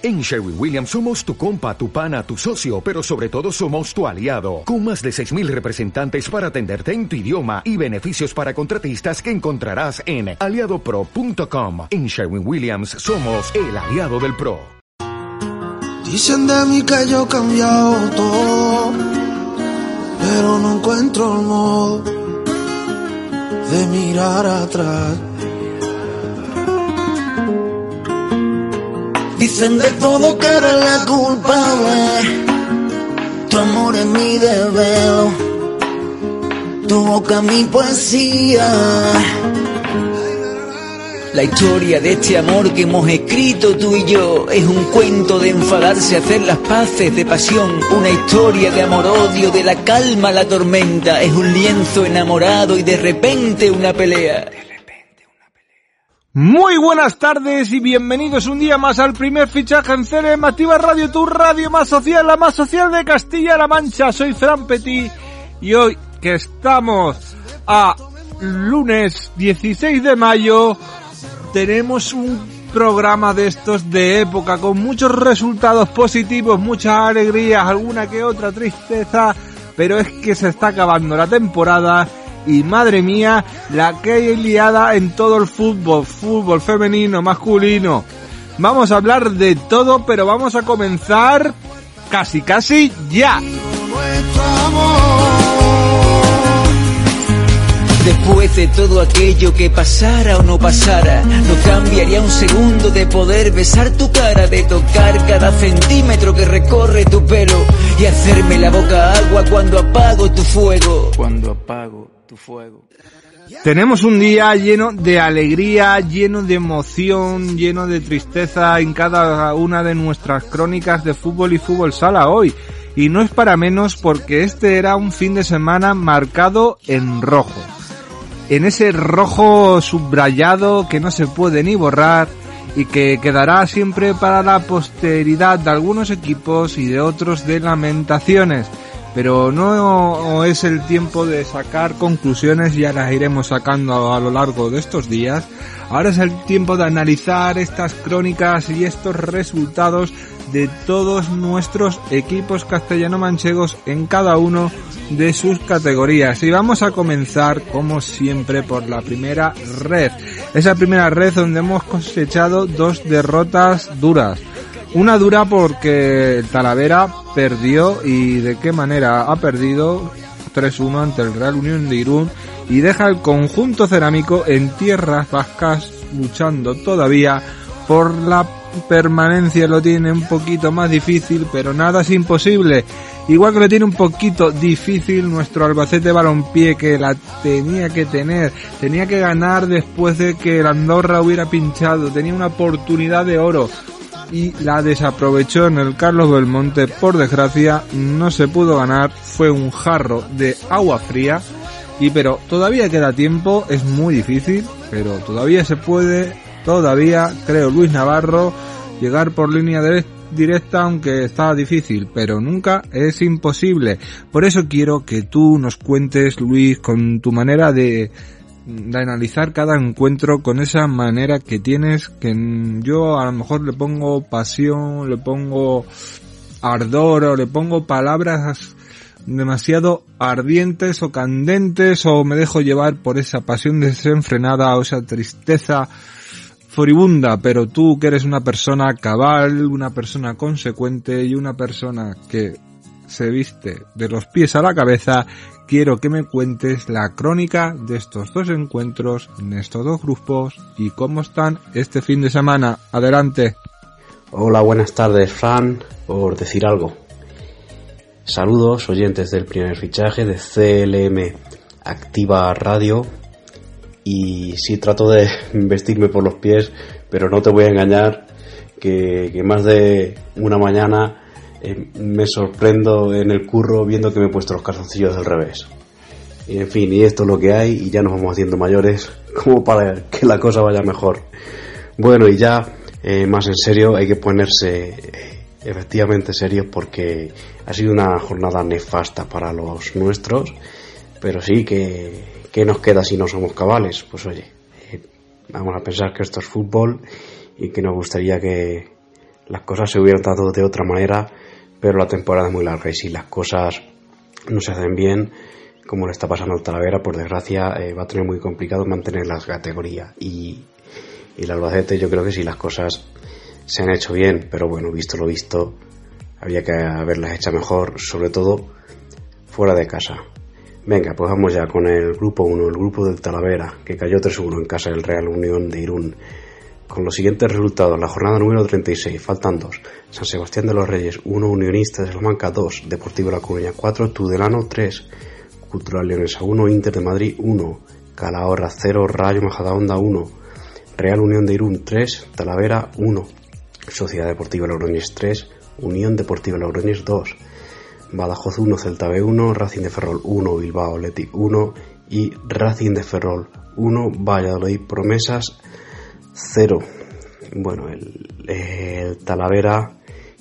En Sherwin Williams somos tu compa, tu pana, tu socio, pero sobre todo somos tu aliado, con más de 6.000 representantes para atenderte en tu idioma y beneficios para contratistas que encontrarás en aliadopro.com. En Sherwin Williams somos el aliado del PRO. Dicen de mí que yo he cambiado todo, pero no encuentro el modo de mirar atrás. Dicen de todo que eres la culpable. Tu amor es mi deber. Tu boca mi poesía. La historia de este amor que hemos escrito tú y yo es un cuento de enfadarse, hacer las paces, de pasión, una historia de amor-odio, de la calma a la tormenta, es un lienzo enamorado y de repente una pelea. Muy buenas tardes y bienvenidos un día más al primer fichaje en CLM Activa Radio, tu radio más social, la más social de Castilla-La Mancha. Soy Fran Petit y hoy que estamos a lunes 16 de mayo tenemos un programa de estos de época con muchos resultados positivos, muchas alegrías, alguna que otra tristeza, pero es que se está acabando la temporada y madre mía, la que hay liada en todo el fútbol, fútbol femenino, masculino. Vamos a hablar de todo, pero vamos a comenzar casi casi ya. Después de todo aquello que pasara o no pasara, no cambiaría un segundo de poder besar tu cara, de tocar cada centímetro que recorre tu pelo y hacerme la boca agua cuando apago tu fuego. Cuando apago Tenemos un día lleno de alegría, lleno de emoción, lleno de tristeza en cada una de nuestras crónicas de fútbol y fútbol sala hoy. Y no es para menos porque este era un fin de semana marcado en rojo. En ese rojo subrayado que no se puede ni borrar y que quedará siempre para la posteridad de algunos equipos y de otros de lamentaciones pero no es el tiempo de sacar conclusiones, ya las iremos sacando a lo largo de estos días. Ahora es el tiempo de analizar estas crónicas y estos resultados de todos nuestros equipos castellano-manchegos en cada uno de sus categorías. Y vamos a comenzar, como siempre, por la primera red. Esa primera red donde hemos cosechado dos derrotas duras. Una dura porque Talavera perdió y de qué manera ha perdido 3-1 ante el Real Unión de Irún y deja el conjunto cerámico en tierras vascas luchando todavía por la permanencia. Lo tiene un poquito más difícil pero nada es imposible. Igual que lo tiene un poquito difícil nuestro Albacete Balompié que la tenía que tener. Tenía que ganar después de que el Andorra hubiera pinchado. Tenía una oportunidad de oro y la desaprovechó en el Carlos Belmonte. Por desgracia, no se pudo ganar. Fue un jarro de agua fría. Y pero todavía queda tiempo, es muy difícil, pero todavía se puede, todavía, creo Luis Navarro, llegar por línea directa aunque está difícil, pero nunca es imposible. Por eso quiero que tú nos cuentes, Luis, con tu manera de, de analizar cada encuentro con esa manera que tienes, que yo a lo mejor le pongo pasión, le pongo ardor o le pongo palabras demasiado ardientes o candentes o me dejo llevar por esa pasión desenfrenada o esa tristeza furibunda, pero tú que eres una persona cabal, una persona consecuente y una persona que se viste de los pies a la cabeza, quiero que me cuentes la crónica de estos dos encuentros en estos dos grupos y cómo están este fin de semana. Adelante. Hola, buenas tardes, Fran, por decir algo. Saludos, oyentes del primer fichaje de CLM Activa Radio. Y sí trato de vestirme por los pies, pero no te voy a engañar que, que más de una mañana eh, me sorprendo en el curro viendo que me he puesto los calzoncillos del revés. Y en fin, y esto es lo que hay y ya nos vamos haciendo mayores como para que la cosa vaya mejor. Bueno, y ya eh, más en serio hay que ponerse eh, efectivamente serios porque ha sido una jornada nefasta para los nuestros, pero sí que, que nos queda si no somos cabales. Pues oye, vamos a pensar que esto es fútbol y que nos gustaría que las cosas se hubieran dado de otra manera, pero la temporada es muy larga y si las cosas no se hacen bien, como le está pasando al Talavera, por desgracia eh, va a tener muy complicado mantener la categoría. Y, y el Albacete yo creo que si las cosas se han hecho bien, pero bueno, visto lo visto, había que haberlas hecho mejor, sobre todo fuera de casa. Venga, pues vamos ya con el grupo 1, el grupo del Talavera, que cayó 3-1 en casa del Real Unión de Irún. Con los siguientes resultados, la jornada número 36, faltan dos. San Sebastián de los Reyes 1, Unionista de Salamanca 2, Deportivo La Coruña 4, Tudelano 3, Cultural Leonesa 1, Inter de Madrid 1, Calahorra 0, Rayo Majadahonda 1, Real Unión de Irún 3, Talavera 1, Sociedad Deportiva Logroñés 3, Unión Deportiva Logroñés 2, Badajoz 1, Celta B 1, Racing de Ferrol 1, Bilbao Athletic 1 y Racing de Ferrol 1, Valladolid Promesas 0. Bueno, el, Talavera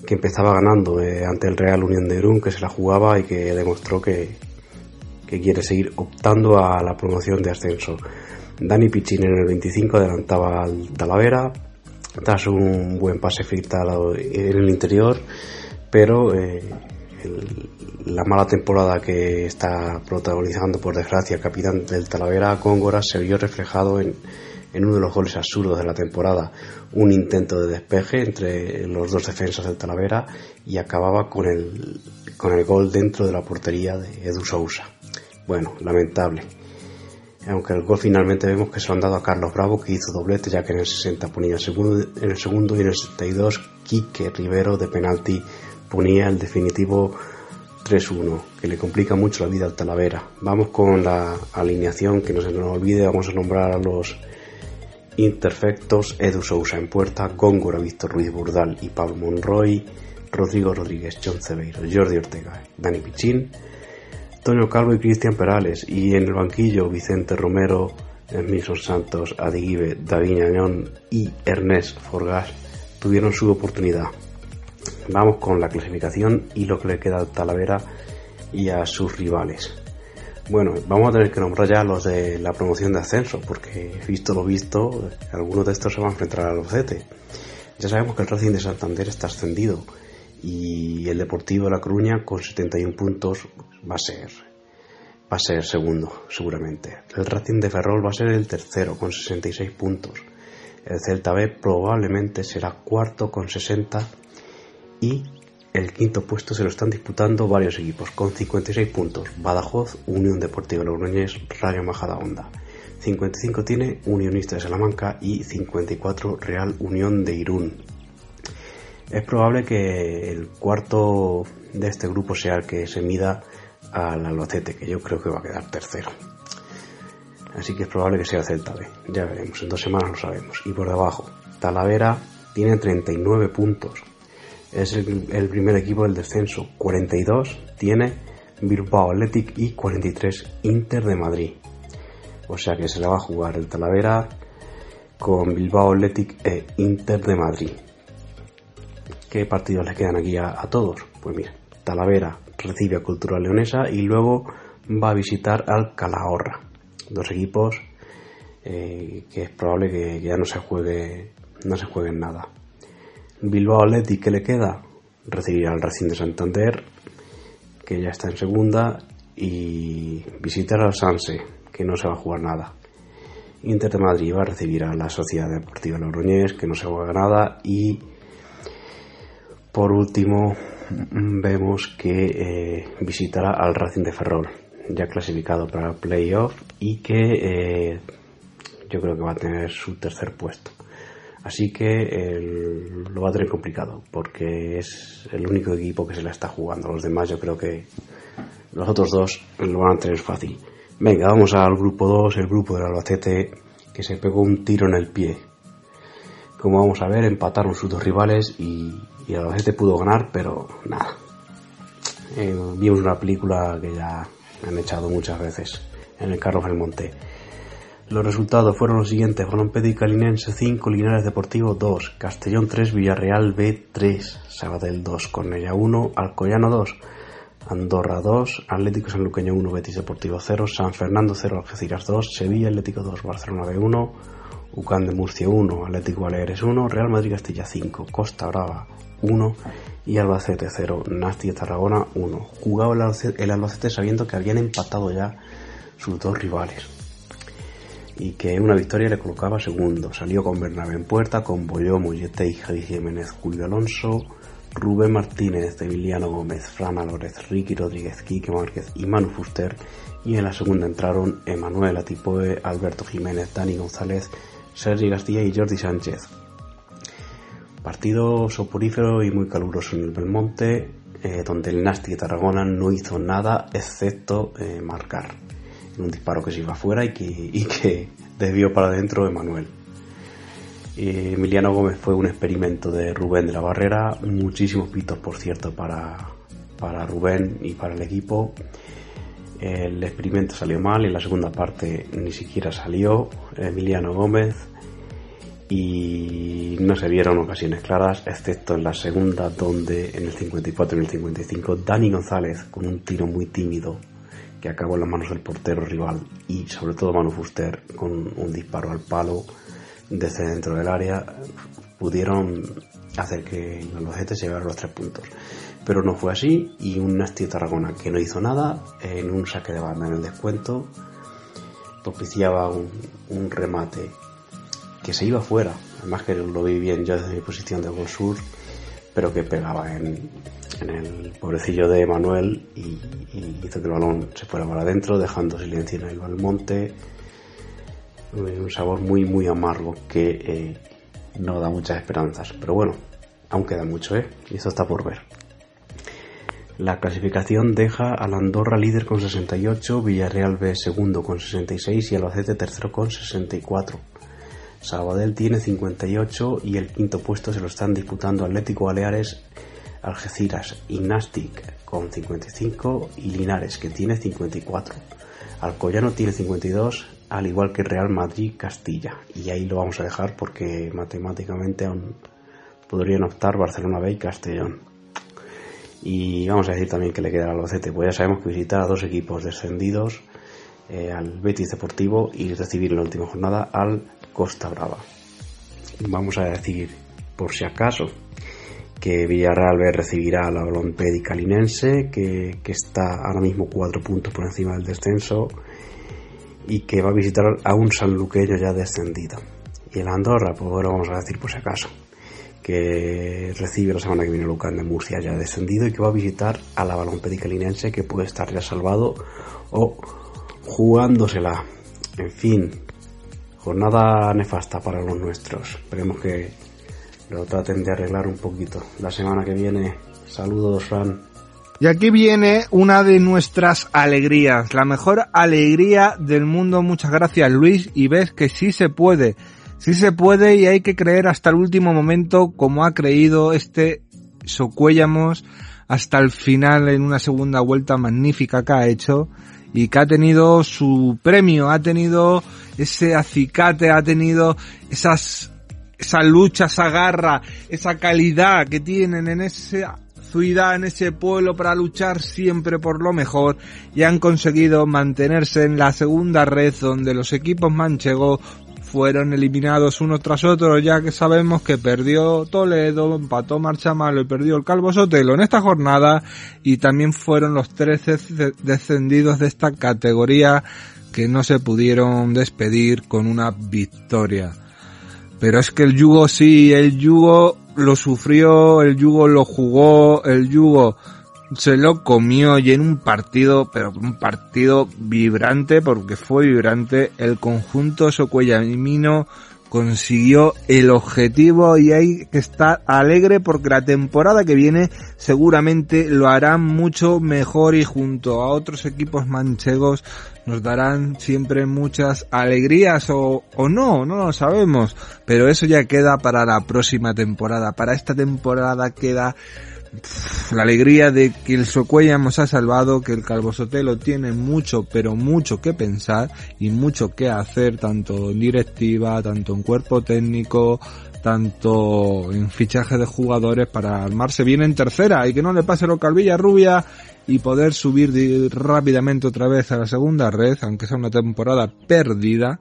que empezaba ganando eh, ante el Real Unión de Irún, que se la jugaba y que demostró que, que quiere seguir optando a la promoción de ascenso. Dani Pichín en el 25 adelantaba al Talavera tras un buen pase filtrado en el interior, pero eh, la mala temporada que está protagonizando por desgracia el capitán del Talavera, Góngora, se vio reflejado en, en uno de los goles absurdos de la temporada, un intento de despeje entre los dos defensas del Talavera y acababa con el, con el gol dentro de la portería de Edu Sousa. Bueno, lamentable. Aunque el gol finalmente vemos que se lo han dado a Carlos Bravo, que hizo doblete, ya que en el 60 ponía el segundo, en el segundo y en el 62 Quique Rivero de penalti ponía el definitivo 3-1, que le complica mucho la vida al Talavera. Vamos con la alineación, que no se nos olvide, vamos a nombrar a los imperfectos, Edu Sousa en puerta, Góngora, Víctor Ruiz Burdal y Pablo Monroy, Rodrigo Rodríguez, John Cebeiro, Jordi Ortega, Dani Pichín, Antonio Calvo y Cristian Perales, y en el banquillo Vicente Romero, Emilson Santos, Adiguibe, David Añón y Ernest Forgas tuvieron su oportunidad. Vamos con la clasificación y lo que le queda al Talavera y a sus rivales. Bueno, vamos a tener que nombrar ya los de la promoción de ascenso, porque visto lo visto, algunos de estos se van a enfrentar al Albacete. Ya sabemos que el Racing de Santander está ascendido y el Deportivo de La Coruña con 71 puntos va a ser va a ser segundo seguramente. El Racing de Ferrol va a ser el tercero con 66 puntos. El Celta B probablemente será cuarto con 60 y el quinto puesto se lo están disputando varios equipos con 56 puntos. Badajoz, Unión Deportiva Logroñés, Rayo Majadahonda. 55 tiene Unionista de Salamanca y 54 Real Unión de Irún. Es probable que el cuarto de este grupo sea el que se mida al Albacete, que yo creo que va a quedar tercero. Así que es probable que sea Celta B. Ya veremos, en dos semanas lo sabemos. Y por debajo, Talavera tiene 39 puntos. Es el, primer equipo del descenso. 42 tiene Bilbao Athletic y 43 Inter de Madrid. O sea que se la va a jugar el Talavera con Bilbao Athletic e Inter de Madrid. ¿Qué partidos le quedan aquí a, todos? Pues mira, Talavera recibe a Cultura Leonesa y luego va a visitar al Calahorra. Dos equipos eh, que es probable que, ya no se juegue no se jueguen nada. Bilbao Athletic, ¿qué le queda? Recibirá al Racing de Santander, que ya está en segunda, y visitar al Sanse, que no se va a jugar nada. Inter de Madrid va a recibir a la Sociedad Deportiva Logroñés, que no se juega nada, y por último, vemos que eh, visitará al Racing de Ferrol, ya clasificado para el playoff y que eh, yo creo que va a tener su tercer puesto. Así que lo va a tener complicado porque es el único equipo que se la está jugando. Los demás yo creo que los otros dos lo van a tener fácil. Venga, vamos al grupo 2, el grupo del Albacete que se pegó un tiro en el pie. Como vamos a ver, empataron sus dos rivales y y a veces pudo ganar, pero nada. Eh, vimos una película que ya han echado muchas veces en el Carlos del Monte. Los resultados fueron los siguientes: y Calinense 5, Linares Deportivo 2, Castellón 3, Villarreal B 3, Sabadell 2, Cornella 1, Alcoyano 2, Andorra 2, Atlético Sanluqueño 1, Betis Deportivo 0, San Fernando 0, Algeciras 2, Sevilla Atlético 2, Barcelona B 1, UCAN de Murcia 1, Atlético Baleares 1, Real Madrid Castilla 5, Costa Brava 1 y Albacete 0, Nasti de Tarragona 1. Jugaba el Albacete sabiendo que habían empatado ya sus dos rivales y que una victoria le colocaba segundo. Salió con Bernabé en puerta, con Boyó, Mollete y Javi Jiménez, Julio Alonso, Rubén Martínez, Emiliano Gómez, Fran Álvarez, Ricky Rodríguez, Quique Márquez y Manu Fuster. Y en la segunda entraron Emanuel Atipoe, Alberto Jiménez, Dani González, Sergi Castilla y Jordi Sánchez. Partido soporífero y muy caluroso en el Belmonte, eh, donde el Nasti de Tarragona no hizo nada excepto eh, marcar. Un disparo que se iba afuera y que, desvió para adentro Emanuel. Emiliano Gómez fue un experimento de Rubén de la Barrera, muchísimos pitos por cierto para, para Rubén y para el equipo. El experimento salió mal y en la segunda parte ni siquiera salió Emiliano Gómez y no se vieron ocasiones claras, excepto en la segunda donde en el 54 y en el 55 Dani González con un tiro muy tímido que acabó en las manos del portero rival y sobre todo Manu Fuster con un disparo al palo desde dentro del área pudieron hacer que los se llevara los tres puntos. Pero no fue así y un Nasti Tarragona que no hizo nada en un saque de banda en el descuento propiciaba un, remate que se iba fuera. Además que lo vi bien yo desde mi posición de gol sur, pero que pegaba en, el pobrecillo de Manuel y, hizo que el balón se fuera para adentro, dejando silencio en el Balmonte un sabor muy muy amargo que eh, no da muchas esperanzas. Pero bueno, aún queda mucho, ¿eh? Y eso está por ver. La clasificación deja al Andorra líder con 68, Villarreal B segundo con 66 y Albacete tercero con 64. Sabadell tiene 58 y el quinto puesto se lo están disputando Atlético Baleares, Algeciras y Nastic con 55 y Linares que tiene 54. Alcoyano tiene 52, al igual que Real Madrid Castilla. Y ahí lo vamos a dejar porque matemáticamente aún podrían optar Barcelona B y Castellón. Y vamos a decir también que le queda al Albacete, pues ya sabemos que visitar a dos equipos descendidos, eh, al Betis Deportivo y recibir en la última jornada al Costa Brava. Vamos a decir, por si acaso, que Villarreal B recibirá a la Olompedi Calinense, que, que está ahora mismo cuatro puntos por encima del descenso y que va a visitar a un sanluqueño ya descendido. Y el Andorra, pues bueno, vamos a decir por si acaso, que recibe la semana que viene Lucán de Murcia ya descendido y que va a visitar a la Balompedicalinense que puede estar ya salvado o jugándosela. En fin, jornada nefasta para los nuestros. Esperemos que lo traten de arreglar un poquito. La semana que viene, saludos, Fran. Y aquí viene una de nuestras alegrías, la mejor alegría del mundo. Muchas gracias Luis y ves que sí se puede, sí se puede y hay que creer hasta el último momento como ha creído este Socuéllamos hasta el final en una segunda vuelta magnífica que ha hecho y que ha tenido su premio, ha tenido ese acicate, ha tenido esas, esa lucha, esa garra, esa calidad que tienen en ese en ese pueblo para luchar siempre por lo mejor y han conseguido mantenerse en la segunda red donde los equipos manchegos fueron eliminados uno tras otro, ya que sabemos que perdió Toledo, empató Marchamalo y perdió el Calvo Sotelo en esta jornada y también fueron los 13 descendidos de esta categoría que no se pudieron despedir con una victoria. Pero es que el yugo sí, el yugo lo sufrió, el yugo lo jugó, el yugo se lo comió y en un partido, pero un partido vibrante, porque fue vibrante, el conjunto Socuellamino consiguió el objetivo y hay que estar alegre porque la temporada que viene seguramente lo harán mucho mejor y junto a otros equipos manchegos nos darán siempre muchas alegrías o, o no, no lo sabemos, pero eso ya queda para la próxima temporada. Para esta temporada queda la alegría de que el Socuella nos ha salvado, que el Calvo Sotelo tiene mucho, pero mucho que pensar y mucho que hacer, tanto en directiva, tanto en cuerpo técnico, tanto en fichaje de jugadores para armarse bien en tercera. Y que no le pase lo Calvilla Rubia y poder subir rápidamente otra vez a la segunda red, aunque sea una temporada perdida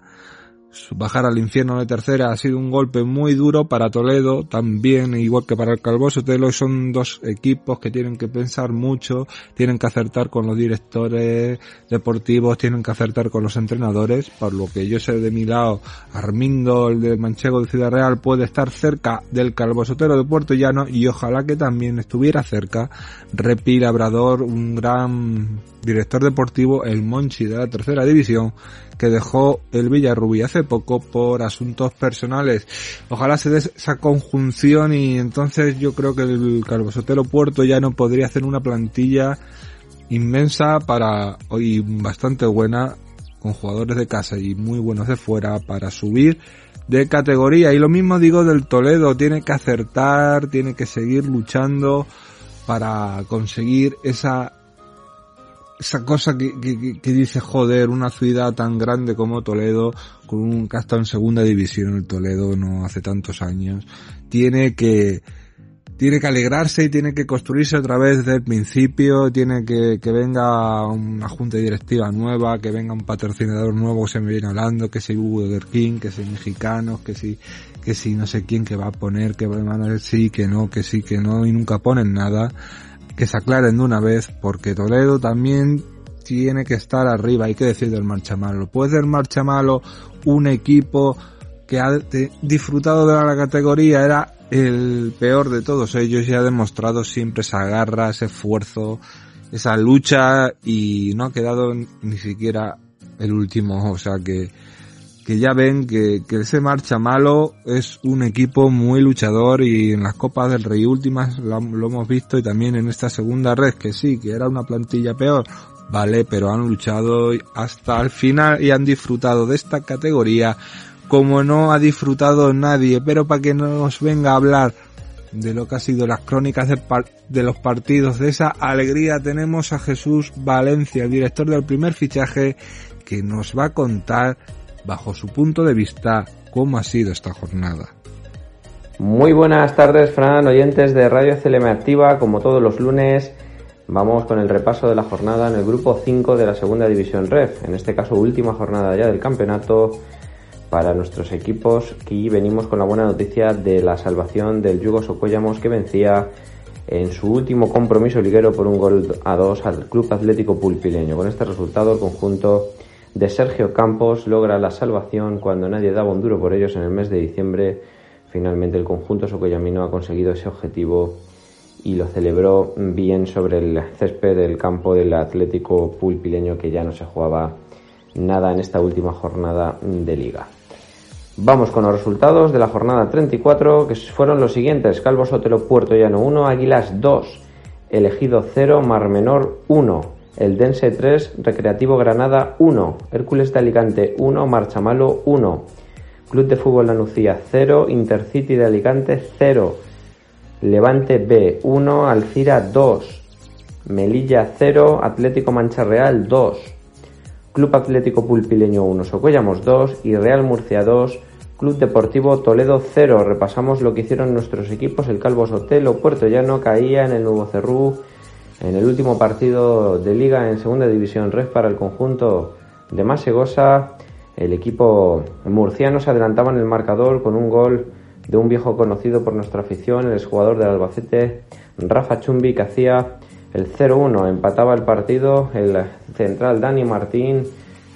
bajar al infierno de tercera ha sido un golpe muy duro para Toledo, también igual que para el Calvo Sotelo, son dos equipos que tienen que pensar mucho, tienen que acertar con los directores deportivos, tienen que acertar con los entrenadores, por lo que yo sé de mi lado, Armindo, el de Manchego de Ciudad Real, puede estar cerca del Calvo Sotelo de Puerto Llano y ojalá que también estuviera cerca Repi Labrador, un gran director deportivo, el Monchi de la tercera división, que dejó el Villarrubí hace poco por asuntos personales. Ojalá se dé esa conjunción y entonces yo creo que el Calvosotero Puerto ya no podría hacer una plantilla inmensa para hoy bastante buena con jugadores de casa y muy buenos de fuera para subir de categoría y lo mismo digo del Toledo tiene que acertar tiene que seguir luchando para conseguir esa esa cosa que, que, dice joder una ciudad tan grande como Toledo con un que en segunda división el Toledo no hace tantos años tiene que tiene que alegrarse y tiene que construirse otra vez desde el principio, tiene que, que venga una junta directiva nueva, que venga un patrocinador nuevo que se me viene hablando, que si Burger King, que si mexicanos, que si, que si no sé quién que va a poner, que van a decir sí, que no, que sí, que no, y nunca ponen nada que se aclaren de una vez, porque Toledo también tiene que estar arriba, hay que decir del Marchamalo. Puede ser Marchamalo un equipo que ha disfrutado de la categoría, era el peor de todos ellos y ha demostrado siempre esa garra, ese esfuerzo, esa lucha y no ha quedado ni siquiera el último, o sea que que ya ven que, que ese marcha malo es un equipo muy luchador y en las Copas del Rey últimas lo, hemos visto y también en esta segunda red que sí, que era una plantilla peor, vale, pero han luchado hasta el final y han disfrutado de esta categoría como no ha disfrutado nadie, pero para que nos venga a hablar de lo que ha sido las crónicas de, de, los partidos, de esa alegría, tenemos a Jesús Valencia, el director del primer fichaje, que nos va a contar bajo su punto de vista, cómo ha sido esta jornada. Muy buenas tardes, Fran, oyentes de Radio CLM Activa, como todos los lunes. Vamos con el repaso de la jornada en el grupo 5 de la segunda división REF, en este caso última jornada ya del campeonato para nuestros equipos y venimos con la buena noticia de la salvación del Yugo Socuellamos que vencía en su último compromiso liguero por un gol a dos al Club Atlético Pulpileño. Con este resultado el conjunto de Sergio Campos logra la salvación cuando nadie daba un duro por ellos en el mes de diciembre. Finalmente el conjunto socoyamino ha conseguido ese objetivo y lo celebró bien sobre el césped del campo del Atlético Pulpileño que ya no se jugaba nada en esta última jornada de liga. Vamos con los resultados de la jornada 34 que fueron los siguientes. Calvo Sotelo Puerto Llano 1, Águilas 2, Elegido 0, Mar Menor 1, el Dense 3, Recreativo Granada 1, Hércules de Alicante 1, Marchamalo 1, Club de Fútbol Lanucía 0, Intercity de Alicante 0, Levante B 1, Alcira 2, Melilla 0, Atlético Mancha Real 2, Club Atlético Pulpileño 1, Socuellamos 2 y Real Murcia 2, Club Deportivo Toledo 0. Repasamos lo que hicieron nuestros equipos, el Calvo Sotelo, Puerto Llano caía en el Nuevo Cerrú en el último partido de liga en segunda división red para el conjunto de Masegosa, el equipo murciano se adelantaba en el marcador con un gol de un viejo conocido por nuestra afición, el jugador del Albacete, Rafa Chumbi, que hacía el 0-1. Empataba el partido el central Dani Martín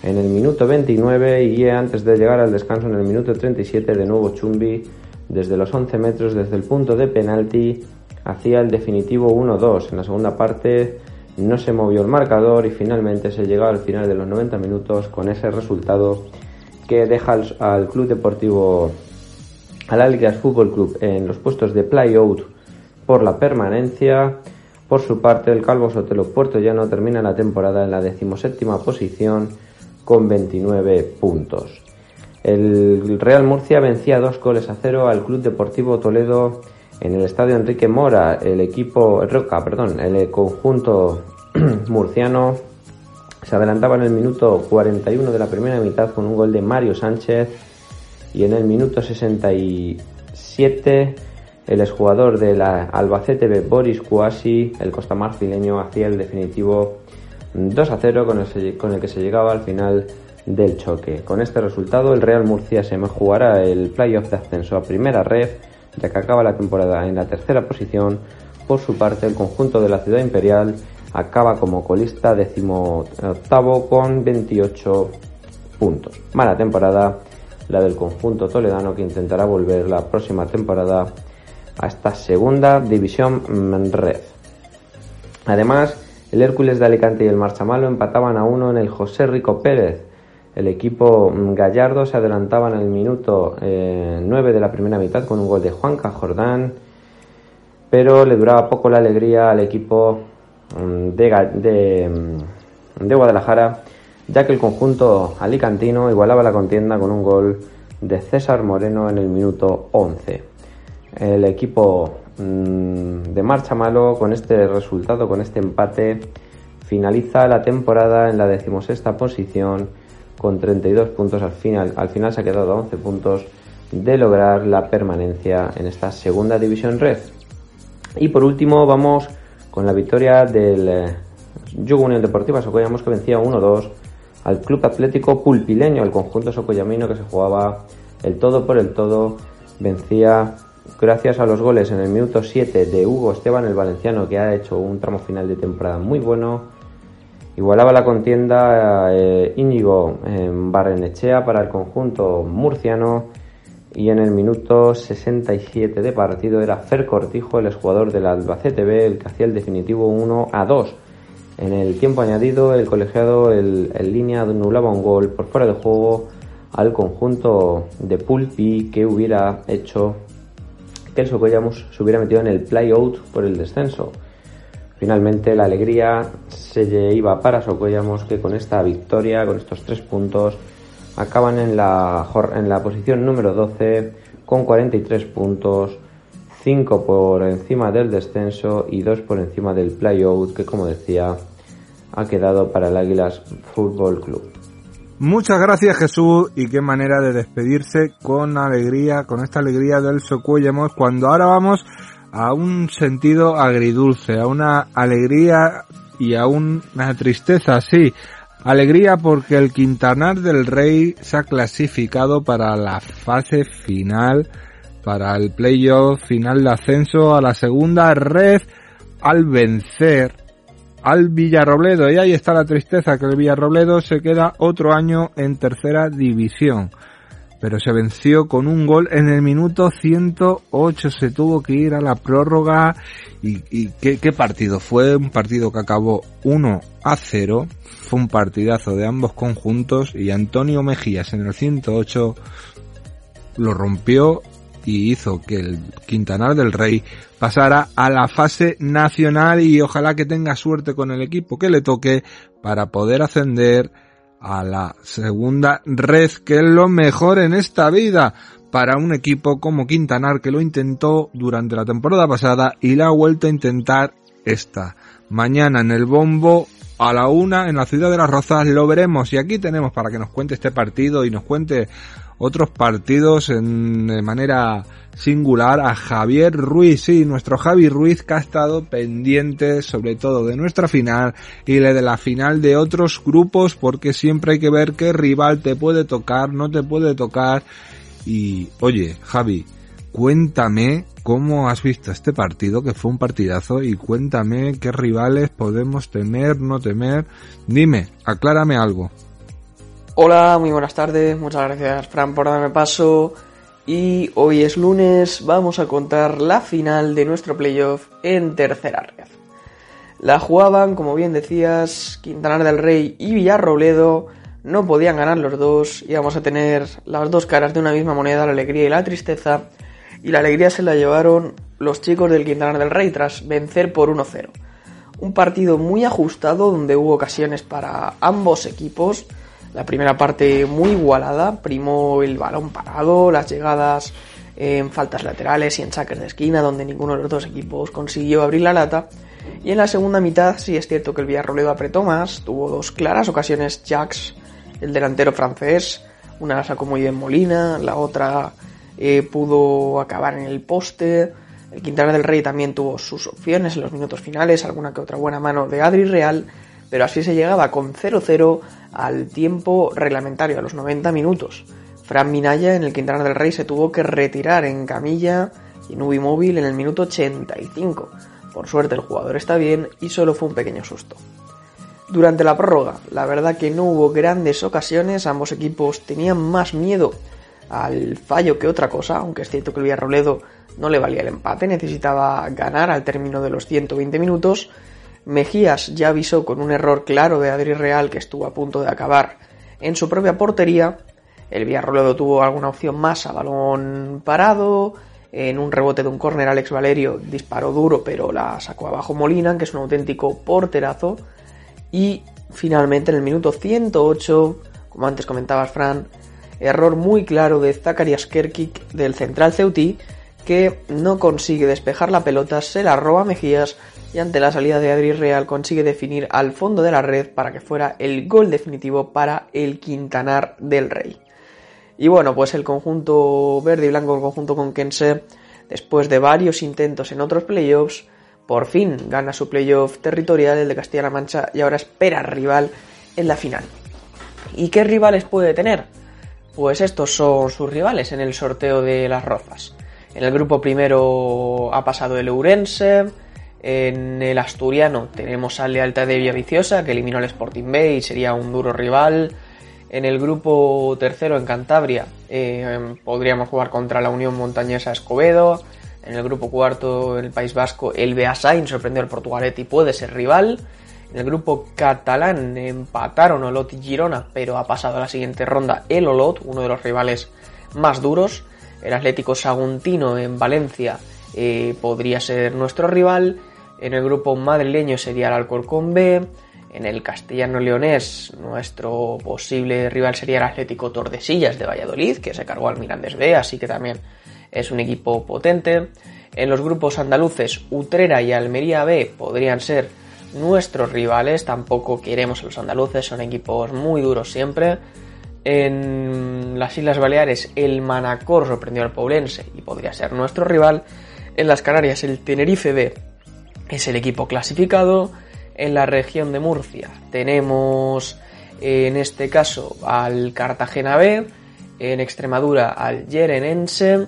en el minuto 29 y antes de llegar al descanso en el minuto 37 de nuevo Chumbi desde los 11 metros desde el punto de penalti hacía el definitivo 1-2. En la segunda parte no se movió el marcador y finalmente se llegó al final de los 90 minutos con ese resultado que deja al, Club Deportivo, al Aligas Fútbol Club en los puestos de play-out por la permanencia. Por su parte, el Calvo Sotelo Puerto Llano termina la temporada en la decimoséptima posición con 29 puntos. El Real Murcia vencía dos goles a cero al Club Deportivo Toledo en el estadio Enrique Mora, el equipo, Roca, perdón, el conjunto murciano se adelantaba en el minuto 41 de la primera mitad con un gol de Mario Sánchez y en el minuto 67 el exjugador de la Albacete B, Boris Cuasi, el costamarfileño, hacía el definitivo 2 a 0 con el, con el que se llegaba al final del choque. Con este resultado, el Real Murcia se jugará el playoff de ascenso a primera red, ya que acaba la temporada en la tercera posición. Por su parte, el conjunto de la Ciudad Imperial acaba como colista décimo octavo con 28 puntos. Mala temporada la del conjunto toledano que intentará volver la próxima temporada a esta segunda división red. Además, el Hércules de Alicante y el Marchamalo empataban a uno en el José Rico Pérez. El equipo gallardo se adelantaba en el minuto 9 eh, de la primera mitad con un gol de Juanca Jordán, pero le duraba poco la alegría al equipo mm, de, mm, de Guadalajara ya que el conjunto alicantino igualaba la contienda con un gol de César Moreno en el minuto 11. El equipo mm, de Marcha Malo con este resultado, con este empate, finaliza la temporada en la decimosexta posición con 32 puntos al final. Al final se ha quedado a 11 puntos de lograr la permanencia en esta segunda división red. Y por último vamos con la victoria del eh, Yugo Unión Deportiva Socollamos que vencía 1-2 al Club Atlético Pulpileño, el conjunto socoyamino que se jugaba el todo por el todo, vencía gracias a los goles en el minuto 7 de Hugo Esteban, el valenciano, que ha hecho un tramo final de temporada muy bueno. Igualaba la contienda eh, Íñigo en Barrenechea para el conjunto murciano y en el minuto 67 de partido era Fer Cortijo, el exjugador del Albacete B, el que hacía el definitivo 1 a 2 en el tiempo añadido, el colegiado en línea anulaba un gol por fuera de juego al conjunto de Pulpi que hubiera hecho que el Socollamos se hubiera metido en el play-out por el descenso. Finalmente la alegría se iba para Socollamos que con esta victoria, con estos tres puntos, acaban en la, posición número 12 con 43 puntos, 5 por encima del descenso y 2 por encima del play-out que como decía ha quedado para el Águilas Fútbol Club. Muchas gracias Jesús y qué manera de despedirse con alegría, con esta alegría del Socuellamos cuando ahora vamos a un sentido agridulce, a una alegría y a una tristeza, sí. Alegría porque el Quintanar del Rey se ha clasificado para la fase final, para el playoff final de ascenso a la segunda red al vencer al Villarrobledo. Y ahí está la tristeza, que el Villarrobledo se queda otro año en tercera división. Pero se venció con un gol en el minuto 108. Se tuvo que ir a la prórroga. ¿Y, qué, qué partido? Fue un partido que acabó 1 a 0. Fue un partidazo de ambos conjuntos. Y Antonio Mejías en el 108 lo rompió y hizo que el Quintanar del Rey pasara a la fase nacional y ojalá que tenga suerte con el equipo que le toque para poder ascender a la segunda red, que es lo mejor en esta vida para un equipo como Quintanar que lo intentó durante la temporada pasada y la ha vuelto a intentar esta. Mañana en el bombo a la una en la ciudad de las Rozas lo veremos y aquí tenemos para que nos cuente este partido y nos cuente otros partidos en, de manera singular a Javier Ruiz, sí, nuestro Javi Ruiz que ha estado pendiente sobre todo de nuestra final y de la final de otros grupos porque siempre hay que ver qué rival te puede tocar, no te puede tocar. Y oye Javi, cuéntame cómo has visto este partido que fue un partidazo y cuéntame qué rivales podemos temer, no temer, dime, aclárame algo. Hola, muy buenas tardes, muchas gracias Fran por darme paso. Y hoy es lunes, vamos a contar la final de nuestro playoff en tercera red. La jugaban, como bien decías, Quintanar del Rey y Villarrobledo. No podían ganar los dos, íbamos a tener las dos caras de una misma moneda, la alegría y la tristeza. Y la alegría se la llevaron los chicos del Quintanar del Rey tras vencer por 1-0. Un partido muy ajustado donde hubo ocasiones para ambos equipos la primera parte muy igualada, primó el balón parado, las llegadas en faltas laterales y en saques de esquina, donde ninguno de los dos equipos consiguió abrir la lata. Y en la segunda mitad sí es cierto que el Villarrobledo apretó más, tuvo dos claras ocasiones Jax, el delantero francés, una la sacó muy bien Molina, la otra eh, pudo acabar en el poste. El Quintana del Rey también tuvo sus opciones en los minutos finales, alguna que otra buena mano de Adri Real, pero así se llegaba con 0-0 al tiempo reglamentario, a los 90 minutos. Fran Minaya en el Quintana del Rey se tuvo que retirar en camilla y en móvil en el minuto 85. Por suerte el jugador está bien y solo fue un pequeño susto. Durante la prórroga, la verdad que no hubo grandes ocasiones, ambos equipos tenían más miedo al fallo que otra cosa, aunque es cierto que el Villarroledo no le valía el empate, necesitaba ganar al término de los 120 minutos. Mejías ya avisó con un error claro de Adri Real que estuvo a punto de acabar en su propia portería. El Villarroledo tuvo alguna opción más a balón parado, en un rebote de un córner Alex Valerio disparó duro pero la sacó abajo Molina, que es un auténtico porterazo. Y finalmente en el minuto 108, como antes comentabas Fran, error muy claro de Zakarias Kerkik del central Ceutí, que no consigue despejar la pelota, se la roba Mejías y ante la salida de Adri Real consigue definir al fondo de la red para que fuera el gol definitivo para el Quintanar del Rey. Y bueno, pues el conjunto verde y blanco, el conjunto con Kense, después de varios intentos en otros playoffs, por fin gana su playoff territorial, el de Castilla-La Mancha, y ahora espera rival en la final. ¿Y qué rivales puede tener? Pues estos son sus rivales en el sorteo de las rozas. En el grupo primero ha pasado el Eurense, en el Asturiano tenemos al Lealtad de Villaviciosa, que eliminó al Sporting B y sería un duro rival. En el grupo tercero, en Cantabria, eh, podríamos jugar contra la Unión Montañesa Escobedo. En el grupo cuarto, en el País Vasco, el Beasain sorprendió al Portugalet y puede ser rival. En el grupo catalán empataron Olot y Girona, pero ha pasado a la siguiente ronda el Olot, uno de los rivales más duros. El Atlético Saguntino en Valencia eh, podría ser nuestro rival. En el grupo madrileño sería el Alcorcón B. En el castellano-leonés, nuestro posible rival sería el Atlético Tordesillas de Valladolid, que se cargó al Mirandés B, así que también es un equipo potente. En los grupos andaluces, Utrera y Almería B podrían ser nuestros rivales. Tampoco queremos a los andaluces, son equipos muy duros siempre. En las Islas Baleares, el Manacor sorprendió al Poblense y podría ser nuestro rival. En las Canarias, el Tenerife B es el equipo clasificado en la región de Murcia tenemos en este caso al Cartagena B, en Extremadura al Yerenense,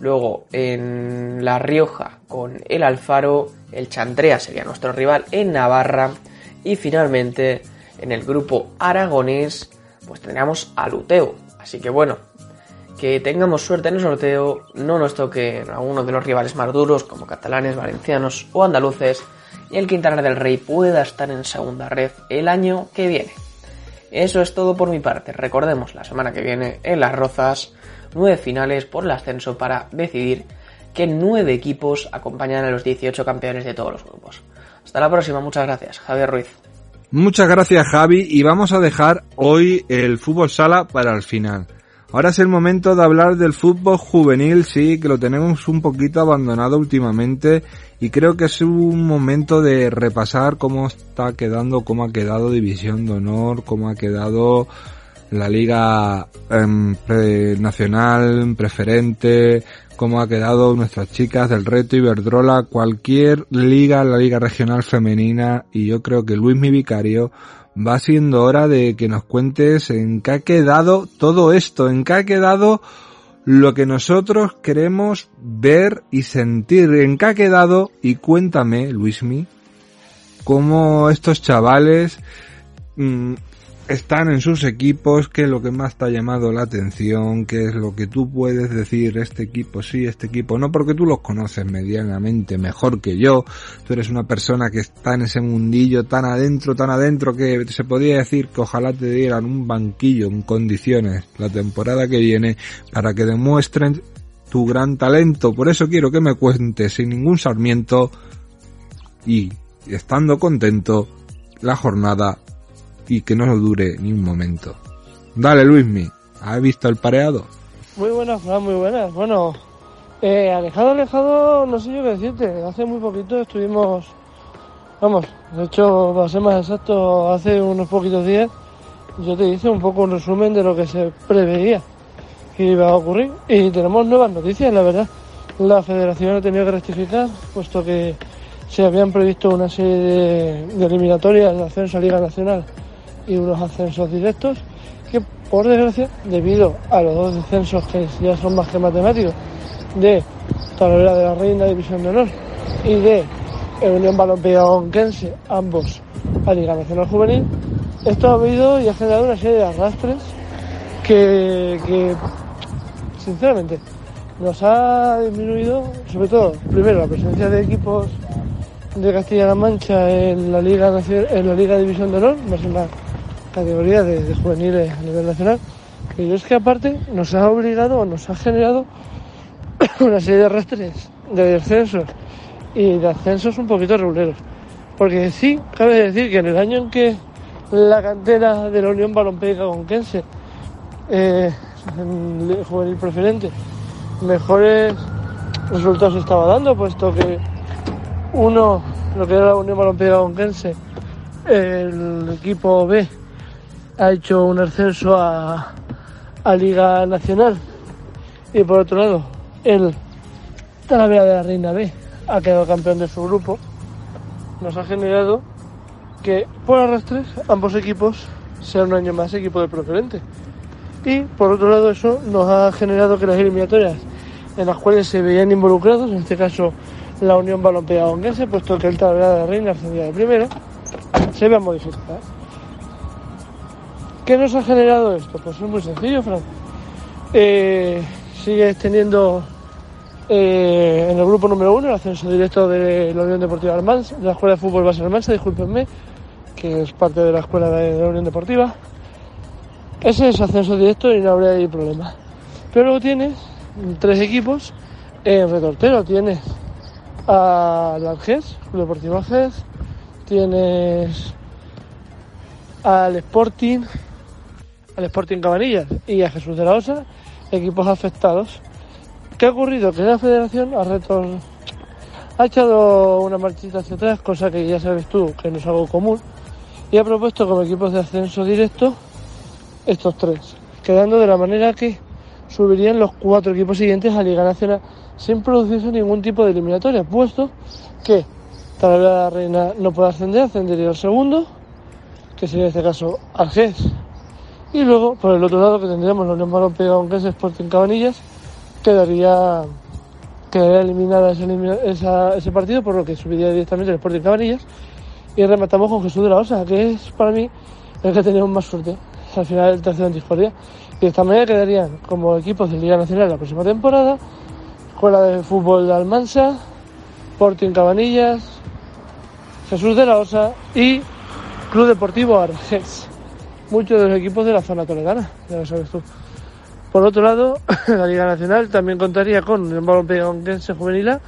luego en La Rioja con el Alfaro, el Chantrea sería nuestro rival en Navarra y finalmente en el grupo aragonés pues tendríamos al Uteo. Así que bueno, que tengamos suerte en el sorteo, no nos toque alguno de los rivales más duros como catalanes, valencianos o andaluces y el Quintana del Rey pueda estar en segunda red el año que viene. Eso es todo por mi parte. Recordemos la semana que viene en Las Rozas, nueve finales por el ascenso para decidir que nueve equipos acompañan a los 18 campeones de todos los grupos. Hasta la próxima, muchas gracias. Javier Ruiz. Muchas gracias Javi y vamos a dejar hoy el fútbol sala para el final. Ahora es el momento de hablar del fútbol juvenil, sí, que lo tenemos un poquito abandonado últimamente y creo que es un momento de repasar cómo está quedando, cómo ha quedado División de Honor, cómo ha quedado la Liga eh, Nacional Preferente, cómo ha quedado nuestras chicas del Reto Iberdrola, cualquier liga, la Liga Regional Femenina y yo creo que Luis Mi Vicario va siendo hora de que nos cuentes en qué ha quedado todo esto, en qué ha quedado lo que nosotros queremos ver y sentir, en qué ha quedado. Y cuéntame, Luismi, cómo estos chavales mm, están en sus equipos, qué es lo que más te ha llamado la atención, qué es lo que tú puedes decir, este equipo sí, este equipo no, porque tú los conoces medianamente mejor que yo, tú eres una persona que está en ese mundillo tan adentro, tan adentro, que se podría decir que ojalá te dieran un banquillo en condiciones la temporada que viene para que demuestren tu gran talento, por eso quiero que me cuentes sin ningún sarmiento y estando contento la jornada y que no dure ni un momento. Dale, Luismi, ¿has visto el pareado? Muy buenas, muy buenas. Bueno, eh, alejado, alejado, no sé yo qué decirte. Hace muy poquito estuvimos, vamos, de hecho, para ser más exacto, hace unos poquitos días, yo te hice un poco un resumen de lo que se preveía que iba a ocurrir. Y tenemos nuevas noticias, la verdad. La federación ha tenido que rectificar, puesto que se habían previsto una serie de, de eliminatorias de ascenso a Liga Nacional y unos ascensos directos que por desgracia, debido a los dos descensos que ya son más que matemáticos, de Talavera de la Reina División de Honor y de Unión Balompié Onquense, ambos a Liga Nacional Juvenil, esto ha habido y ha generado una serie de arrastres que, sinceramente nos ha disminuido, sobre todo, primero, la presencia de equipos de Castilla-La Mancha en la Liga en la Liga División de Honor, más en la categoría de, juveniles a nivel nacional. Y es que aparte nos ha obligado o nos ha generado una serie de arrastres de descensos y de ascensos un poquito reguleros. Porque sí, cabe decir que en el año en que la cantera de la Unión Balompédica Conquense, eh, en juvenil preferente, mejores resultados estaba dando, puesto que uno, lo que era la Unión Balompédica Conquense, el equipo B ha hecho un ascenso a, a Liga Nacional y por otro lado el Talavera de la Reina B ha quedado campeón de su grupo, nos ha generado que por arrastres ambos equipos sean un año más equipo de preferente. Y por otro lado eso nos ha generado que las eliminatorias en las cuales se veían involucrados, en este caso la Unión Balompea Onguense, puesto que el Talavera de la Reina ascendía de primera, se vean modificadas. ¿Qué nos ha generado esto? Pues es muy sencillo, Fran. Eh, sigues teniendo eh, en el grupo número uno el ascenso directo de la Unión Deportiva Almansa, la Escuela de Fútbol Base discúlpenme, que es parte de la Escuela de la Unión Deportiva. Ese es ascenso directo y no habría problema. Pero luego tienes tres equipos en retortero. Tienes al Alges, Club Deportivo Alges, tienes al Sporting, al Sporting Cabanillas y a Jesús de la Osa, equipos afectados ¿Qué ha ocurrido? Que la federación ha, ha echado una marchita hacia atrás, cosa que ya sabes tú que no es algo común, y ha propuesto como equipos de ascenso directo estos tres, quedando de la manera que subirían los cuatro equipos siguientes a Liga Nacional sin producirse ningún tipo de eliminatoria, puesto que Talavera la Reina no puede ascender, ascendería al segundo, que sería en este caso Argés. Y luego, por el otro lado, que tendríamos la Unión Balompié aunque es Sporting Cabanillas, quedaría, quedaría eliminada ese, partido, por lo que subiría directamente el Sporting Cabanillas. Y rematamos con Jesús de la Osa, que es para mí el que tenemos más suerte al final del tercero en discordia. Y de esta manera quedarían como equipos de Liga Nacional la próxima temporada, Escuela de Fútbol de Almansa, Sporting Cabanillas, Jesús de la Osa y Club Deportivo Arges. Muchos de los equipos de la zona toledana, ya lo sabes tú. Por otro lado, la Liga Nacional también contaría con el balompié juvenil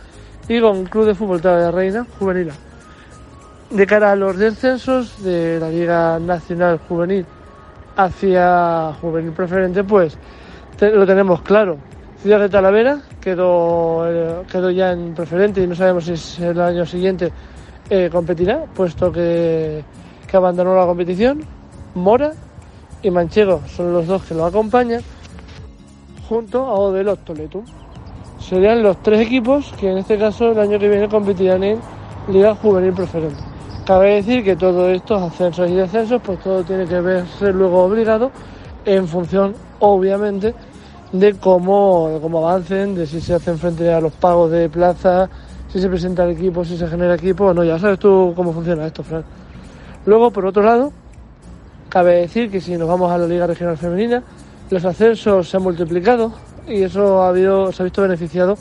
y con Club de Fútbol de la Reina juvenil. De cara a los descensos de la Liga Nacional Juvenil hacia Juvenil Preferente, pues lo tenemos claro. Ciudad de Talavera quedó, eh, quedó ya en preferente y no sabemos si el año siguiente eh, competirá, puesto que abandonó la competición. Mora y Manchego son los dos que lo acompañan junto a Odelos Toletum. Serían los tres equipos que en este caso el año que viene competirán en Liga Juvenil Preferente. Cabe decir que todos estos ascensos y descensos, pues todo tiene que verse luego obligado en función, obviamente, de cómo, cómo avancen, de si se hacen frente a los pagos de plaza, si se presenta el equipo, si se genera equipo o no. Ya sabes tú cómo funciona esto, Fran. Luego, por otro lado, cabe decir que si nos vamos a la Liga Regional Femenina, los ascensos se han multiplicado y eso ha habido, se ha visto beneficiado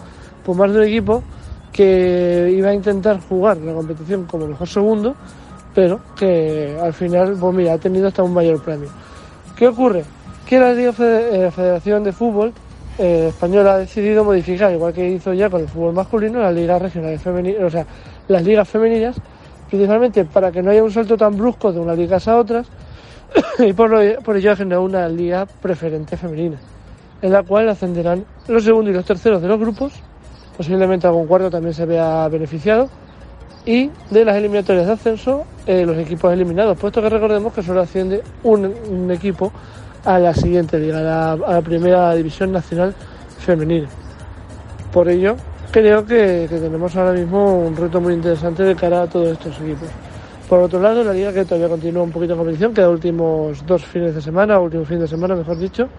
por más de un equipo que iba a intentar jugar la competición como mejor segundo, pero que al final, pues mira, ha tenido hasta un mayor premio. ¿Qué ocurre? Que la Liga eh, Federación de Fútbol eh, Española ha decidido modificar, igual que hizo ya con el fútbol masculino, las ligas regionales femeninas, o sea, las ligas femeninas, principalmente para que no haya un salto tan brusco de una liga a otras, y por, ello ha generado una liga preferente femenina, en la cual ascenderán los segundos y los terceros de los grupos, posiblemente algún cuarto también se vea beneficiado, y de las eliminatorias de ascenso, eh, los equipos eliminados, puesto que recordemos que solo asciende un, equipo a la siguiente liga, a la, primera división nacional femenina. Por ello, creo que tenemos ahora mismo un reto muy interesante de cara a todos estos equipos. Por otro lado, la liga que todavía continúa un poquito en competición, queda últimos dos fines de semana, último fin de semana, mejor dicho.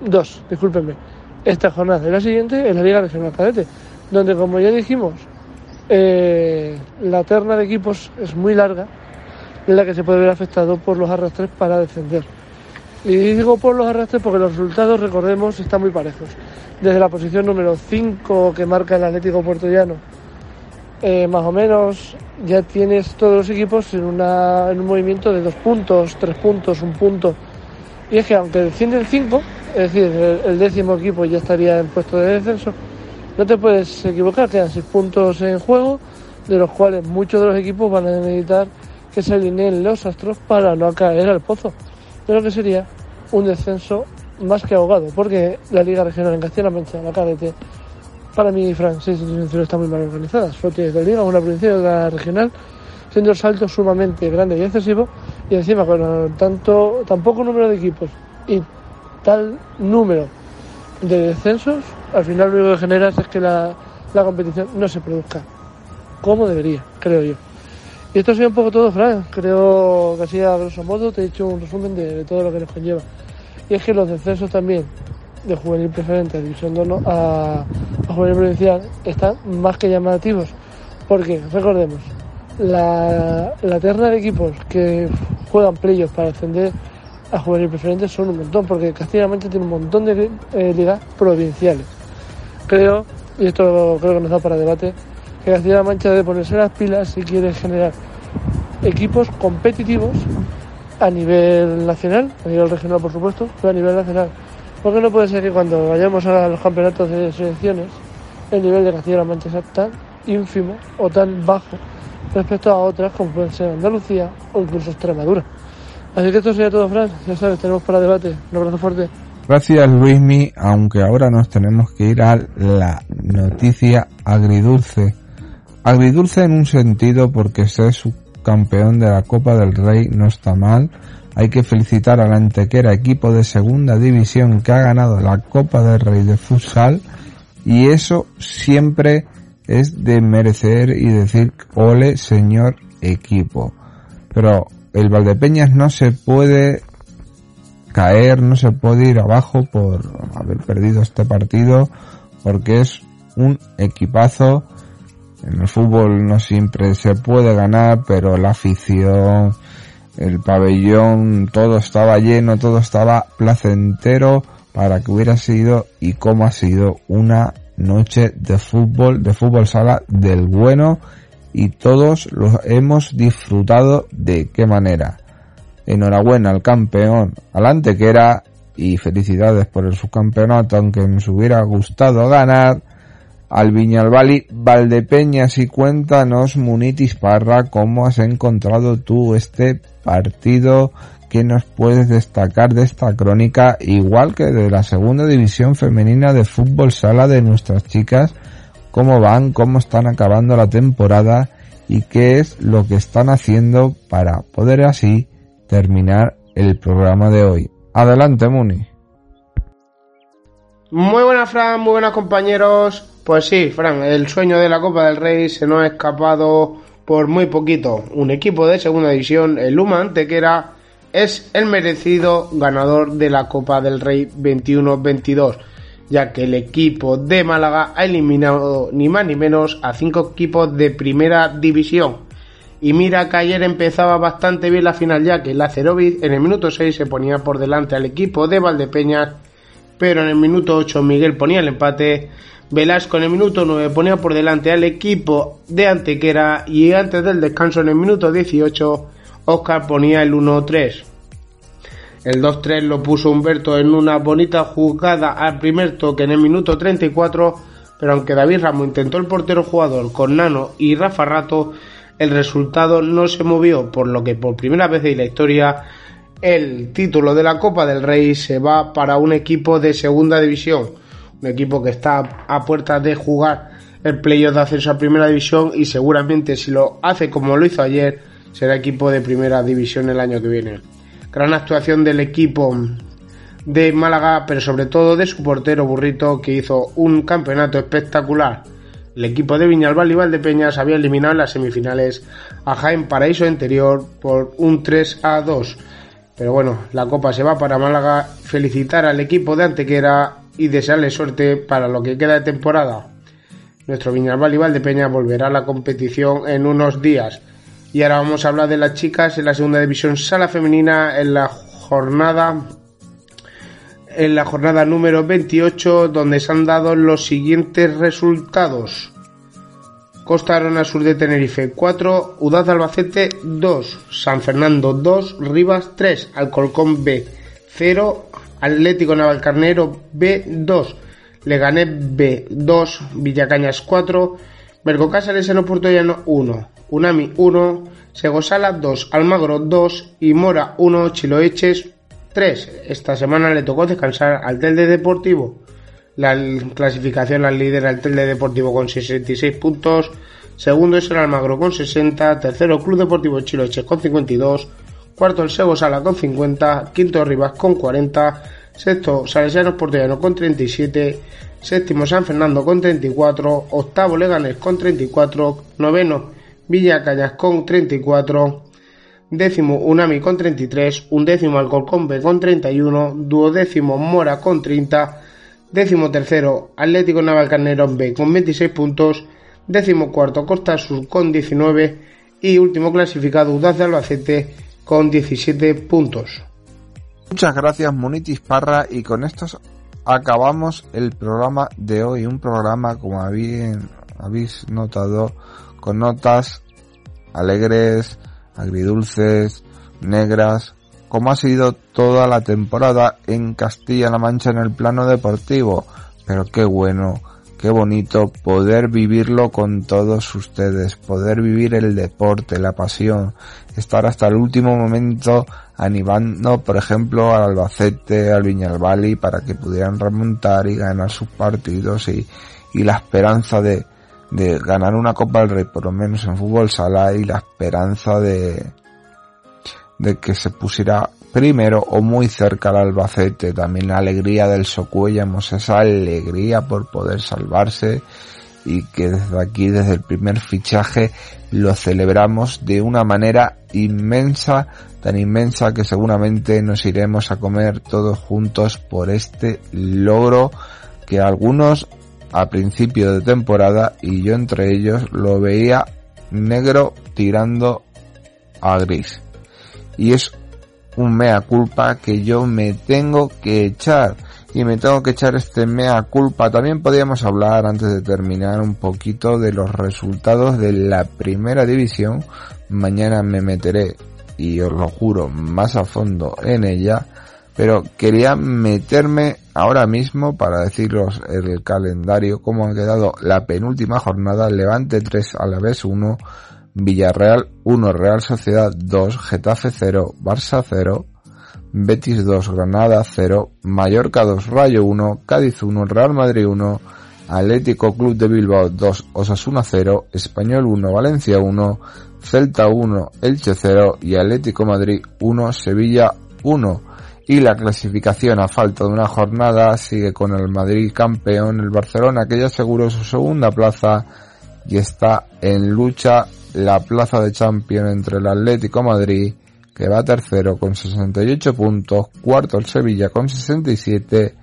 Dos, discúlpenme. Esta jornada y la siguiente es la Liga Regional Cadete, donde como ya dijimos, eh, la terna de equipos es muy larga, en la que se puede ver afectado por los arrastres para descender. Y digo por los arrastres porque los resultados, recordemos, están muy parejos. Desde la posición número 5 que marca el Atlético Puertollano, eh, más o menos ya tienes todos los equipos en, un movimiento de dos puntos, tres puntos, un punto. Y es que aunque descienden cinco, es decir, el, el décimo equipo ya estaría en puesto de descenso, no te puedes equivocar, quedan seis puntos en juego, de los cuales muchos de los equipos van a necesitar que se alineen los astros para no caer al pozo. Pero que sería un descenso más que ahogado, porque la Liga Regional en Castilla-La Mancha, la KDT, para mí, Fran, sí, sí, sincero, está muy mal organizada. Solo tienes la Liga, una provincia y otra regional, siendo el salto sumamente grande y excesivo, y encima con tanto, tan poco número de equipos y tal número de descensos, al final lo único que generas es que la, la competición no se produzca como debería, creo yo. Y esto ha sido un poco todo, Fran. Creo que así a grosso modo te he hecho un resumen de todo lo que nos conlleva. Y es que los descensos también de juvenil preferente a división 2 no- a, juvenil provincial están más que llamativos. Porque, recordemos, la, la terna de equipos que juegan playoffs para ascender a juvenil preferente son un montón, porque Castilla-La Mancha tiene un montón de eh, ligas provinciales. Creo, y esto creo que nos da para debate, que Castilla-La Mancha debe ponerse las pilas si quiere generar equipos competitivos a nivel nacional, a nivel regional por supuesto, pero a nivel nacional. Porque no puede ser que cuando vayamos a los campeonatos de selecciones el nivel de Castilla-La Mancha sea tan ínfimo o tan bajo respecto a otras como pueden ser Andalucía o incluso Extremadura. Así que esto sería todo, Fran. Ya sabes, tenemos para debate. Un abrazo fuerte. Gracias Luismi, aunque ahora nos tenemos que ir a la noticia agridulce. Agridulce en un sentido porque ser subcampeón de la Copa del Rey no está mal. Hay que felicitar al Antequera, equipo de segunda división que ha ganado la Copa del Rey de futsal y eso siempre es de merecer y decir ole señor equipo. Pero el Valdepeñas no se puede caer, no se puede ir abajo por haber perdido este partido, porque es un equipazo. En el fútbol no siempre se puede ganar, pero la afición, el pabellón, todo estaba lleno, todo estaba placentero para que hubiera sido y como ha sido una noche de fútbol, de fútbol sala del bueno y todos los hemos disfrutado de qué manera. Enhorabuena al campeón, al Antequera y felicidades por el subcampeonato, aunque nos hubiera gustado ganar. Al Viñalbali Valdepeñas y cuéntanos, Munitis Parra, cómo has encontrado tú este partido que nos puedes destacar de esta crónica, igual que de la segunda división femenina de fútbol sala de nuestras chicas, cómo van, cómo están acabando la temporada y qué es lo que están haciendo para poder así terminar el programa de hoy. Adelante, Muni. Muy buenas, Fran, muy buenas compañeros. Pues sí, Fran, el sueño de la Copa del Rey se nos ha escapado por muy poquito. Un equipo de segunda división, el Luma Antequera, es el merecido ganador de la Copa del Rey 21-22, ya que el equipo de Málaga ha eliminado ni más ni menos a cinco equipos de primera división. Y mira que ayer empezaba bastante bien la final, ya que la Cerovic en el minuto 6 se ponía por delante al equipo de Valdepeñas, pero en el minuto 8 Miguel ponía el empate. Velasco en el minuto 9 ponía por delante al equipo de Antequera y antes del descanso en el minuto 18 Oscar ponía el 1-3. El 2-3 lo puso Humberto en una bonita jugada al primer toque en el minuto 34, pero aunque David Ramos intentó el portero jugador con Nano y Rafa Rato, el resultado no se movió, por lo que por primera vez en la historia el título de la Copa del Rey se va para un equipo de segunda división, un equipo que está a puertas de jugar el playoff de ascenso a primera división y seguramente si lo hace como lo hizo ayer será equipo de primera división el año que viene. Gran actuación del equipo de Málaga, pero sobre todo de su portero Burrito que hizo un campeonato espectacular. El equipo de Viñalbal y Valdepeñas había eliminado en las semifinales a Jaén Paraíso Interior por un 3 a 2. Pero bueno, la copa se va para Málaga. Felicitar al equipo de Antequera y desearle suerte para lo que queda de temporada. Nuestro Viñalbal y Valdepeñas volverá a la competición en unos días. Y ahora vamos a hablar de las chicas en la segunda división sala femenina en la jornada en la jornada número 28 donde se han dado los siguientes resultados. Costa Arona Sur de Tenerife 4, Udaz Albacete 2, San Fernando 2, Rivas 3, Alcolcón B 0, Atlético Navalcarnero B 2, Leganés B 2, Villacañas 4, Bergocáceres en Puerto Llano 1, Unami 1, Segosala 2, Almagro 2 y Mora 1, Chiloeches 3. Esta semana le tocó descansar al Telde Deportivo. La clasificación la lidera el Telde Deportivo con 66 puntos. Segundo es el Almagro con 60. Tercero Club Deportivo Chiloche con 52. Cuarto el Sego Sala con 50. Quinto Rivas con 40. Sexto Salesianos Portellano con 37. Séptimo San Fernando con 34. Octavo Leganés con 34. Noveno Villa Cañas con 34 décimo Unami con 33, undécimo Alcorcón B con 31, duodécimo Mora con 30, décimo tercero Atlético Navalcarnero B con 26 puntos, décimo cuarto Costa Sur con 19 y último clasificado Udaz de Albacete con 17 puntos. Muchas gracias Monitis Parra y con esto acabamos el programa de hoy, un programa como habéis notado con notas alegres, agridulces, negras, como ha sido toda la temporada en Castilla-La Mancha en el plano deportivo. Pero qué bueno, qué bonito poder vivirlo con todos ustedes, poder vivir el deporte, la pasión, estar hasta el último momento animando, por ejemplo, al Albacete, al Viñalbali, para que pudieran remontar y ganar sus partidos y, y la esperanza de, de ganar una Copa del Rey, por lo menos en fútbol sala, y la esperanza de, de que se pusiera primero o muy cerca al Albacete. También la alegría del Socuellamos, esa alegría por poder salvarse y que desde aquí, desde el primer fichaje, lo celebramos de una manera inmensa, tan inmensa que seguramente nos iremos a comer todos juntos por este logro que algunos a principio de temporada y yo entre ellos lo veía negro tirando a gris. Y es un mea culpa que yo me tengo que echar. Y me tengo que echar este mea culpa. También podríamos hablar antes de terminar un poquito de los resultados de la primera división. Mañana me meteré, y os lo juro, más a fondo en ella pero quería meterme ahora mismo para deciros el calendario, cómo han quedado la penúltima jornada, Levante 3 a la vez 1, Villarreal 1, Real Sociedad 2, Getafe 0, Barça 0, Betis 2, Granada 0, Mallorca 2, Rayo 1, Cádiz 1, Real Madrid 1, Atlético Club de Bilbao 2, Osasuna 0, Español 1, Valencia 1, Celta 1, Elche 0 y Atlético Madrid 1, Sevilla 1 y la clasificación a falta de una jornada sigue con el Madrid campeón, el Barcelona que ya aseguró su segunda plaza y está en lucha. La plaza de champion entre el Atlético Madrid que va tercero con 68 puntos, cuarto el Sevilla con 67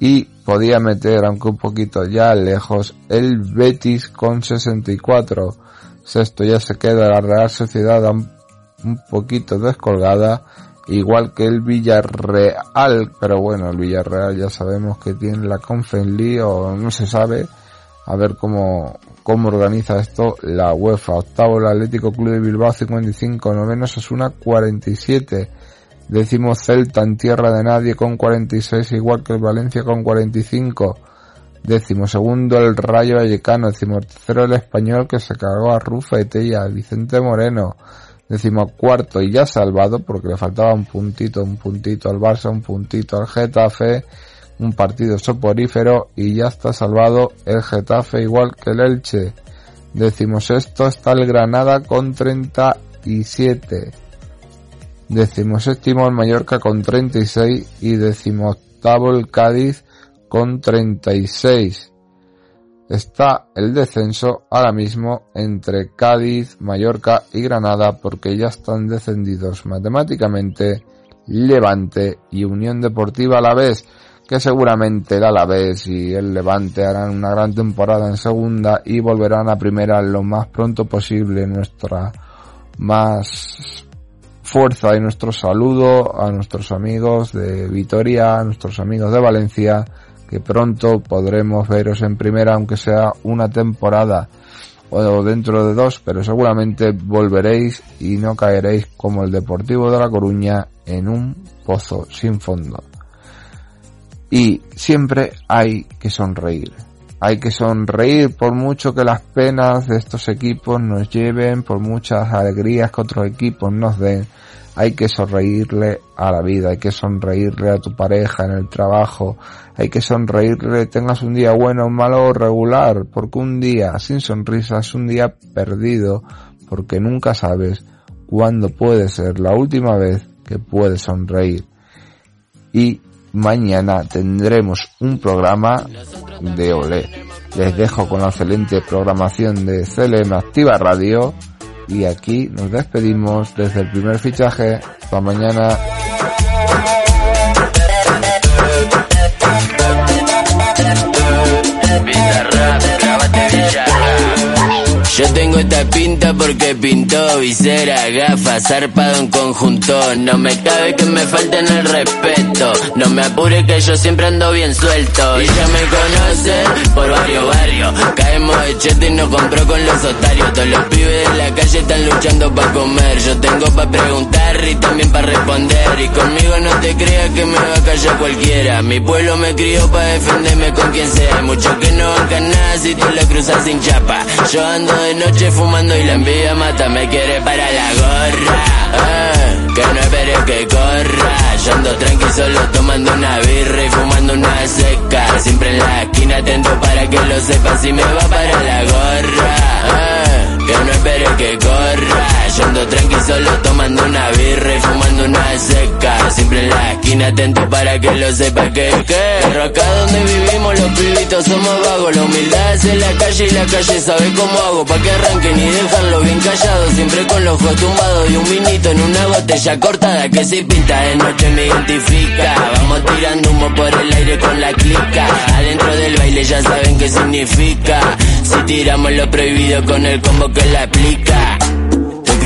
y podía meter, aunque un poquito ya lejos, el Betis con 64. Sexto ya se queda la Real Sociedad un poquito descolgada igual que el Villarreal, pero bueno, el Villarreal ya sabemos que tiene la Conference o no se sabe, a ver cómo, cómo organiza esto la UEFA. Octavo el Atlético Club de Bilbao 55, noveno una 47, décimo Celta en tierra de nadie con 46, igual que el Valencia con 45, décimo segundo el Rayo Vallecano, décimo tercero el Español que se cargó a Rufete y a Vicente Moreno, cuarto y ya salvado porque le faltaba un puntito, un puntito al Barça, un puntito al Getafe, un partido soporífero y ya está salvado el Getafe igual que el Elche. sexto está el Granada con 37. séptimo el Mallorca con 36 y octavo el Cádiz con 36. está el descenso ahora mismo entre Cádiz, Mallorca y Granada porque ya están descendidos matemáticamente Levante y Unión Deportiva a la vez que seguramente el Alavés y el Levante harán una gran temporada en segunda y volverán a primera lo más pronto posible. Nuestra más fuerza y nuestro saludo a nuestros amigos de Vitoria, a nuestros amigos de Valencia, que pronto podremos veros en primera, aunque sea una temporada o dentro de dos, pero seguramente volveréis y no caeréis como el Deportivo de La Coruña en un pozo sin fondo. Y siempre hay que sonreír. Hay que sonreír por mucho que las penas de estos equipos nos lleven, por muchas alegrías que otros equipos nos den. Hay que sonreírle a la vida, hay que sonreírle a tu pareja en el trabajo, hay que sonreírle, tengas un día bueno, malo o regular, porque un día sin sonrisa es un día perdido, porque nunca sabes cuándo puede ser la última vez que puedes sonreír. Y mañana tendremos un programa de Olé. Les dejo con la excelente programación de CLM Activa Radio y aquí nos despedimos desde el primer fichaje. Hasta mañana. Yo tengo esta pinta porque pintó visera, gafas, zarpado en conjunto. No me cabe que me falten el respeto. No me apure que yo siempre ando bien suelto. Y ya me conocen por varios barrios. Caemos de chete y nos compró con los otarios. Todos los pibes de la calle están luchando para comer. Yo tengo para preguntar y también para responder. Y conmigo no te creas que me va a callar cualquiera. Mi pueblo me crió para defenderme con quien sea. Muchos que no bancan nada si tú la cruzas sin chapa. Yo ando de noche fumando y la envidia mata, me quiere para la gorra. Eh, que no espere que corra. Yo ando tranqui solo tomando una birra y fumando una seca. Siempre en la esquina atento para que lo sepa si me va para la gorra. Eh, que no espere que corra. Yo ando tranqui solo tomando una birra y fumando una seca. Siempre en la esquina atento para que lo sepa que que. Pero acá donde vivimos los pibitos somos vagos. La humildad es en la calle y la calle sabe cómo hago. Pa' que arranquen y dejarlo bien callado. Siempre con los ojos tumbados y un vinito en una botella cortada que si pinta de noche me identifica. Vamos tirando humo por el aire con la clica. Adentro del baile ya saben qué significa. Si tiramos lo prohibido con el combo que la aplica.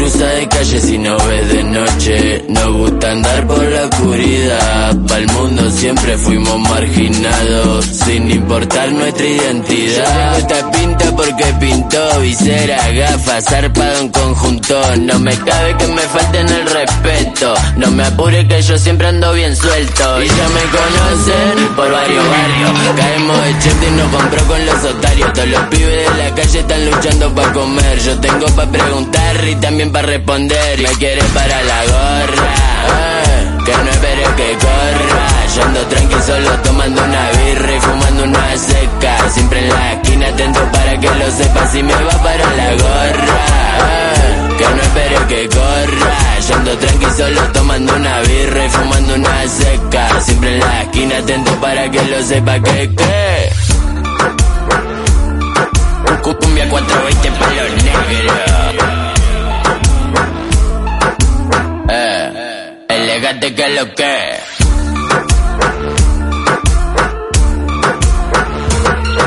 Cruza de calle si no ves de noche. Nos gusta andar por la oscuridad. Pa'l mundo siempre fuimos marginados. Sin importar nuestra identidad. Esta pinta porque pintó visera, gafas, zarpado en conjunto. No me cabe que me falten el respeto. No me apure que yo siempre ando bien suelto. Y ya me conocen por varios barrios. Caemos de chete y nos compró con los otarios. Todos los pibes de la calle están luchando para comer. Yo tengo para preguntar y también para responder. Me quiere para la gorra. eh, que no espere que corra. Yo ando tranqui solo tomando una birra y fumando una seca. Siempre en la esquina atento para que lo sepa si me va para la gorra. eh, que no espere que corra. Yo ando tranqui solo tomando una birra y fumando una seca. Siempre en la esquina atento para que lo sepa que que. Cumbia 420 para los negros. fíjate que lo que.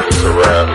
It's a wrap.